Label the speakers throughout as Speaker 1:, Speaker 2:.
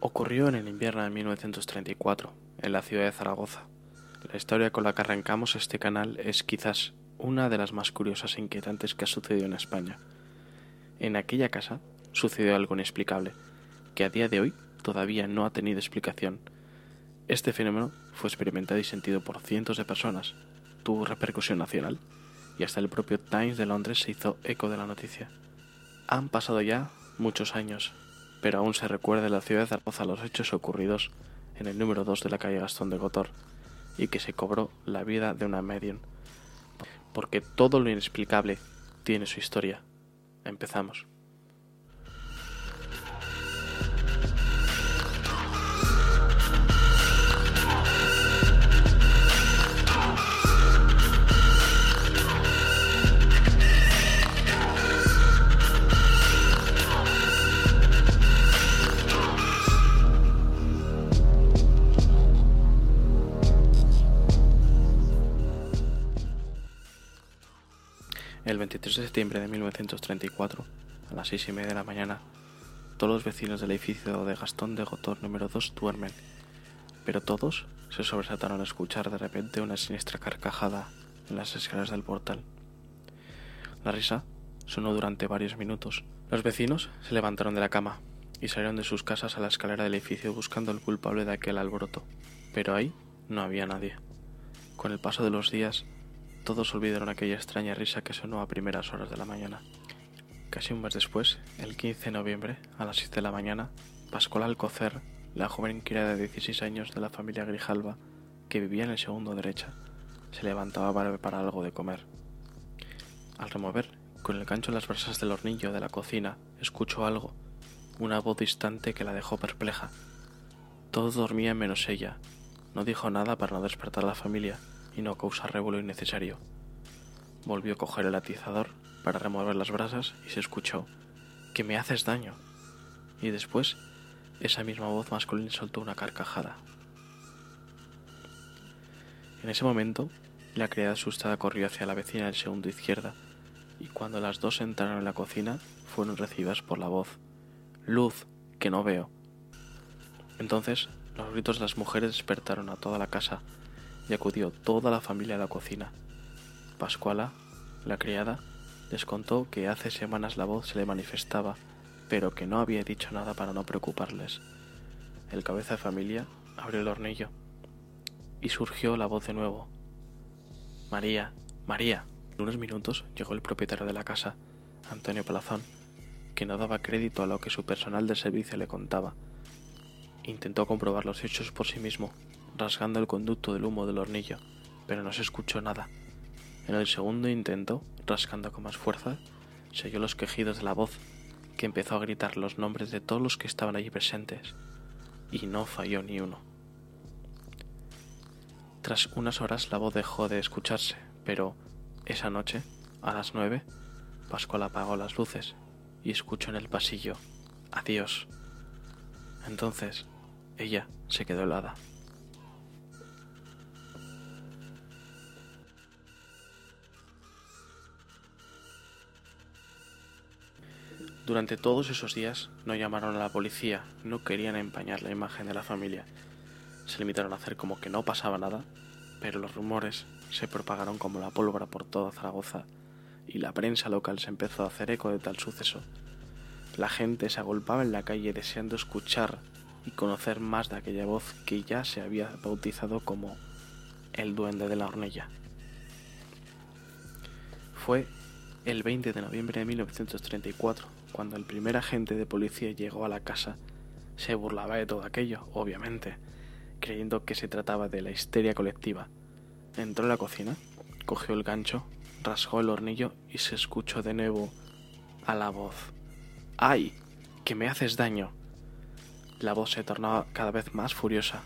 Speaker 1: Ocurrió en el invierno de 1934, en la ciudad de Zaragoza. La historia con la que arrancamos este canal es quizás una de las más curiosas e inquietantes que ha sucedido en España. En aquella casa sucedió algo inexplicable, que a día de hoy todavía no ha tenido explicación. Este fenómeno fue experimentado y sentido por cientos de personas, tuvo repercusión nacional y hasta el propio Times de Londres se hizo eco de la noticia. Han pasado ya muchos años, pero aún se recuerda en la ciudad de Zaragoza los hechos ocurridos en el número 2 de la calle Gastón de Gotor y que se cobró la vida de una medium. Porque todo lo inexplicable tiene su historia. Empezamos. Septiembre de 1934, a las seis y media de la mañana, todos los vecinos del edificio de Gastón de Gotor número 2 duermen, pero todos se sobresaltaron al escuchar de repente una siniestra carcajada en las escaleras del portal. La risa sonó durante varios minutos. Los vecinos se levantaron de la cama y salieron de sus casas a la escalera del edificio buscando al culpable de aquel alboroto, pero ahí no había nadie. Con el paso de los días, todos olvidaron aquella extraña risa que sonó a primeras horas de la mañana. Casi un mes después, el 15 de noviembre, a las 7 de la mañana, Pascual Alcocer, la joven criada de 16 años de la familia Grijalva, que vivía en el segundo derecha, se levantaba para algo de comer. Al remover con el gancho las brasas del hornillo de la cocina, escuchó algo, una voz distante que la dejó perpleja. Todos dormían menos ella. No dijo nada para no despertar a la familia, y no causar revuelo innecesario. Volvió a coger el atizador para remover las brasas y se escuchó que me haces daño. Y después esa misma voz masculina soltó una carcajada. En ese momento, la criada asustada corrió hacia la vecina del segundo izquierda, y cuando las dos entraron en la cocina, fueron recibidas por la voz Luz, que no veo. Entonces, los gritos de las mujeres despertaron a toda la casa, y acudió toda la familia a la cocina. Pascuala, la criada, les contó que hace semanas la voz se le manifestaba, pero que no había dicho nada para no preocuparles. El cabeza de familia abrió el hornillo y surgió la voz de nuevo. María, María. En unos minutos llegó el propietario de la casa, Antonio Palazón, que no daba crédito a lo que su personal de servicio le contaba. Intentó comprobar los hechos por sí mismo, rasgando el conducto del humo del hornillo, pero no se escuchó nada. En el segundo intento, rascando con más fuerza, se oyó los quejidos de la voz, que empezó a gritar los nombres de todos los que estaban allí presentes, y no falló ni uno. Tras unas horas la voz dejó de escucharse, pero esa noche, a las nueve, Pascual apagó las luces y escuchó en el pasillo Adiós. Entonces, ella se quedó helada. Durante todos esos días no llamaron a la policía, no querían empañar la imagen de la familia. Se limitaron a hacer como que no pasaba nada, pero los rumores se propagaron como la pólvora por toda Zaragoza y la prensa local se empezó a hacer eco de tal suceso. La gente se agolpaba en la calle deseando escuchar y conocer más de aquella voz que ya se había bautizado como el duende de la hornilla. Fue el 20 de noviembre de 1934 cuando el primer agente de policía llegó a la casa, se burlaba de todo aquello, obviamente, creyendo que se trataba de la histeria colectiva. Entró en la cocina, cogió el gancho, rasgó el hornillo y se escuchó de nuevo a la voz. ¡Ay! ¡Que me haces daño! La voz se tornaba cada vez más furiosa.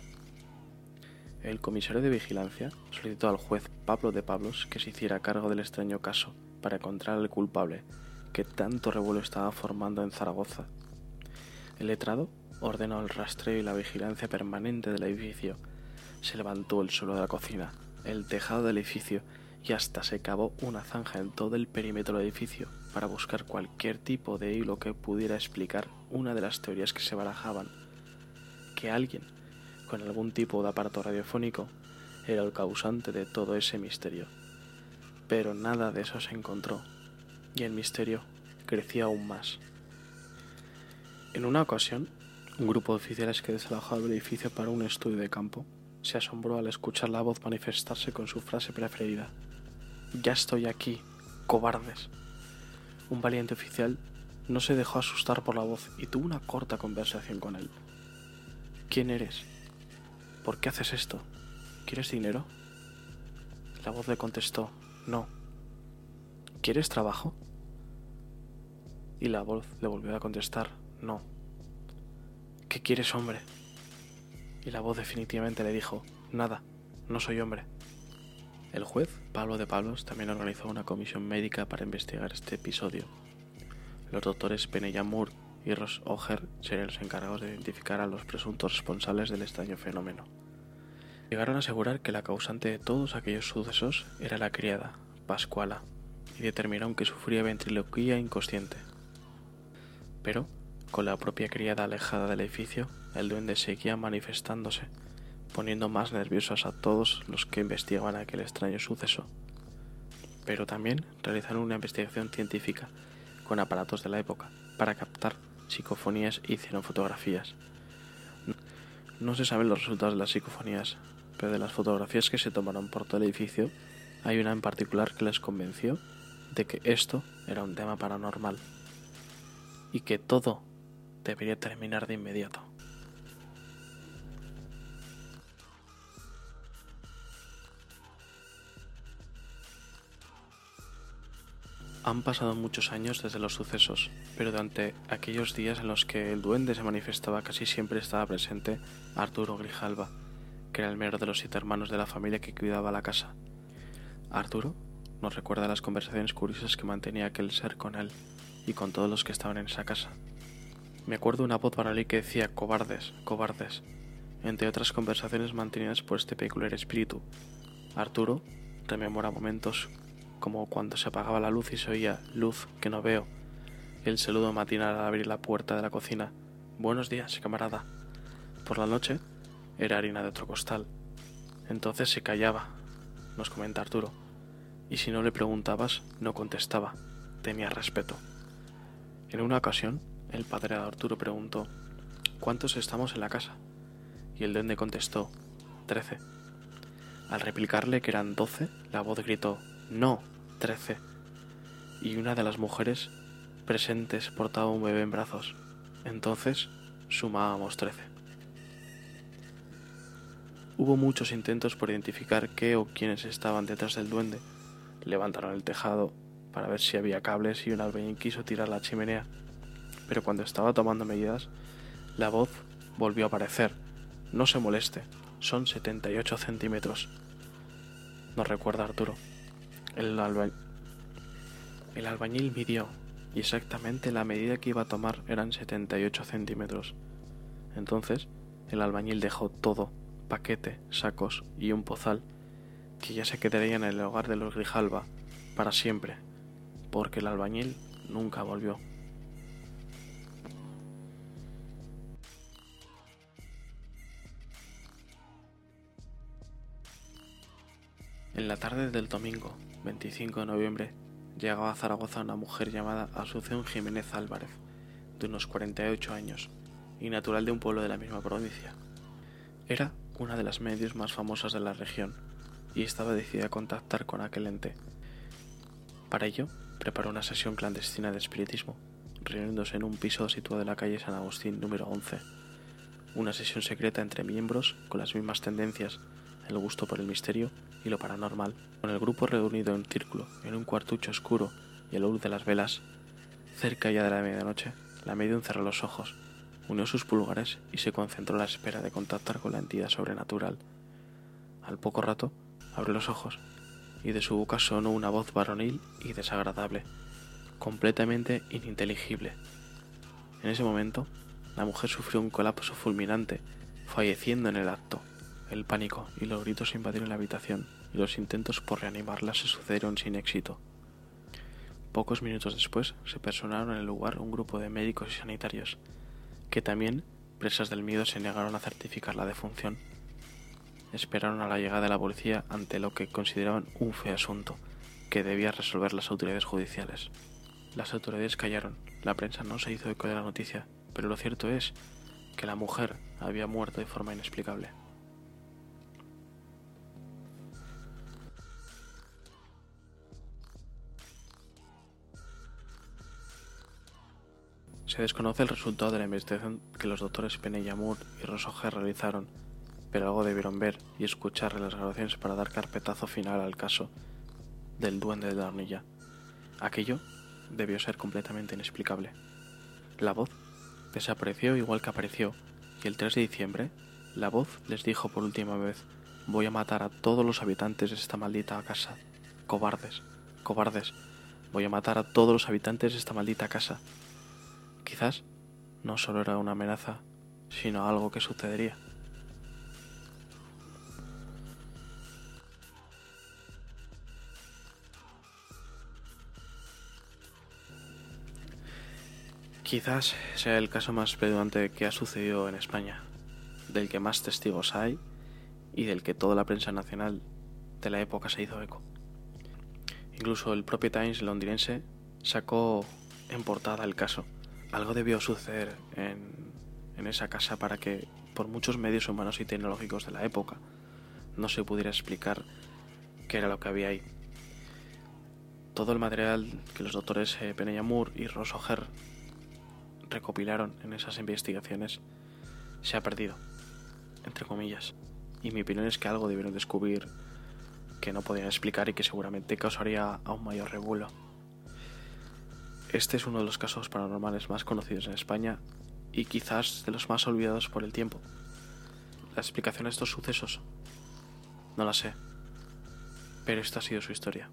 Speaker 1: El comisario de vigilancia solicitó al juez Pablo de Pablos que se hiciera cargo del extraño caso para encontrar al culpable que tanto revuelo estaba formando en Zaragoza. El letrado ordenó el rastreo y la vigilancia permanente del edificio. Se levantó el suelo de la cocina, el tejado del edificio y hasta se cavó una zanja en todo el perímetro del edificio para buscar cualquier tipo de hilo que pudiera explicar una de las teorías que se barajaban. que alguien con algún tipo de aparato radiofónico era el causante de todo ese misterio. Pero nada de eso se encontró, y el misterio crecía aún más. En una ocasión, un grupo de oficiales que desalojaba el edificio para un estudio de campo se asombró al escuchar la voz manifestarse con su frase preferida. Ya estoy aquí, cobardes. Un valiente oficial no se dejó asustar por la voz y tuvo una corta conversación con él. ¿Quién eres? ¿Por qué haces esto? ¿Quieres dinero? La voz le contestó, no. ¿Quieres trabajo? Y la voz le volvió a contestar, no. ¿Qué quieres, hombre? Y la voz definitivamente le dijo, nada, no soy hombre. El juez, Pablo de Pablos, también organizó una comisión médica para investigar este episodio. Los doctores Penella Moore y Ross Oger serían los encargados de identificar a los presuntos responsables del extraño fenómeno. Llegaron a asegurar que la causante de todos aquellos sucesos era la criada, Pascuala, y determinaron que sufría ventriloquía inconsciente. Pero, con la propia criada alejada del edificio, el duende seguía manifestándose, poniendo más nerviosos a todos los que investigaban aquel extraño suceso. Pero también realizaron una investigación científica con aparatos de la época para captar psicofonías y hicieron fotografías. No se saben los resultados de las psicofonías, pero de las fotografías que se tomaron por todo el edificio, hay una en particular que les convenció de que esto era un tema paranormal y que todo debería terminar de inmediato. Han pasado muchos años desde los sucesos, pero durante aquellos días en los que el duende se manifestaba casi siempre estaba presente Arturo Grijalva, que era el menor de los siete hermanos de la familia que cuidaba la casa. Arturo nos recuerda las conversaciones curiosas que mantenía aquel ser con él y con todos los que estaban en esa casa. Me acuerdo una voz para que decía cobardes, cobardes, entre otras conversaciones mantenidas por este peculiar espíritu. Arturo rememora momentos como cuando se apagaba la luz y se oía luz que no veo, el saludo matinal al abrir la puerta de la cocina. Buenos días, camarada. Por la noche era harina de otro costal. Entonces se callaba, nos comenta Arturo, y si no le preguntabas, no contestaba, tenía respeto. En una ocasión, el padre de Arturo preguntó, ¿cuántos estamos en la casa? Y el duende contestó, trece. Al replicarle que eran doce, la voz gritó, no, trece. Y una de las mujeres presentes portaba un bebé en brazos. Entonces sumábamos trece. Hubo muchos intentos por identificar qué o quiénes estaban detrás del duende. Levantaron el tejado para ver si había cables y un albañil quiso tirar la chimenea. Pero cuando estaba tomando medidas, la voz volvió a aparecer. No se moleste, son 78 centímetros. Nos recuerda Arturo. El, el albañil midió y exactamente la medida que iba a tomar eran 78 centímetros. Entonces, el albañil dejó todo, paquete, sacos y un pozal, que ya se quedaría en el hogar de los Grijalva para siempre, porque el albañil nunca volvió. En la tarde del domingo, 25 de noviembre, llegaba a Zaragoza una mujer llamada Asunción Jiménez Álvarez, de unos 48 años, y natural de un pueblo de la misma provincia. Era una de las medios más famosas de la región, y estaba decidida a contactar con aquel ente. Para ello, preparó una sesión clandestina de espiritismo, reuniéndose en un piso situado en la calle San Agustín número 11. Una sesión secreta entre miembros con las mismas tendencias, el gusto por el misterio y lo paranormal, con el grupo reunido en círculo en un cuartucho oscuro y a la luz de las velas, cerca ya de la medianoche, la medium cerró los ojos, unió sus pulgares y se concentró a la espera de contactar con la entidad sobrenatural. Al poco rato, abrió los ojos y de su boca sonó una voz varonil y desagradable, completamente ininteligible. En ese momento, la mujer sufrió un colapso fulminante, falleciendo en el acto. El pánico y los gritos invadieron la habitación y los intentos por reanimarla se sucedieron sin éxito. Pocos minutos después se personaron en el lugar un grupo de médicos y sanitarios, que también presas del miedo, se negaron a certificar la defunción. Esperaron a la llegada de la policía ante lo que consideraban un feo asunto que debía resolver las autoridades judiciales. Las autoridades callaron, la prensa no se hizo eco de la noticia, pero lo cierto es que la mujer había muerto de forma inexplicable. Se desconoce el resultado de la investigación que los doctores Penellamur y Rosoger realizaron, pero algo debieron ver y escuchar en las grabaciones para dar carpetazo final al caso del duende de la hornilla. Aquello debió ser completamente inexplicable. La voz desapareció igual que apareció, y el 3 de diciembre, la voz les dijo por última vez, voy a matar a todos los habitantes de esta maldita casa. Cobardes, cobardes, voy a matar a todos los habitantes de esta maldita casa. Quizás no solo era una amenaza, sino algo que sucedería. Quizás sea el caso más predominante que ha sucedido en España, del que más testigos hay y del que toda la prensa nacional de la época se hizo eco. Incluso el propio Times londinense sacó en portada el caso algo debió suceder en, en esa casa para que, por muchos medios humanos y tecnológicos de la época, no se pudiera explicar qué era lo que había ahí. Todo el material que los doctores eh, Moore y Ross recopilaron en esas investigaciones se ha perdido, entre comillas. Y mi opinión es que algo debieron descubrir que no podían explicar y que seguramente causaría aún mayor revuelo. Este es uno de los casos paranormales más conocidos en España y quizás de los más olvidados por el tiempo. La explicación de estos sucesos no la sé, pero esta ha sido su historia.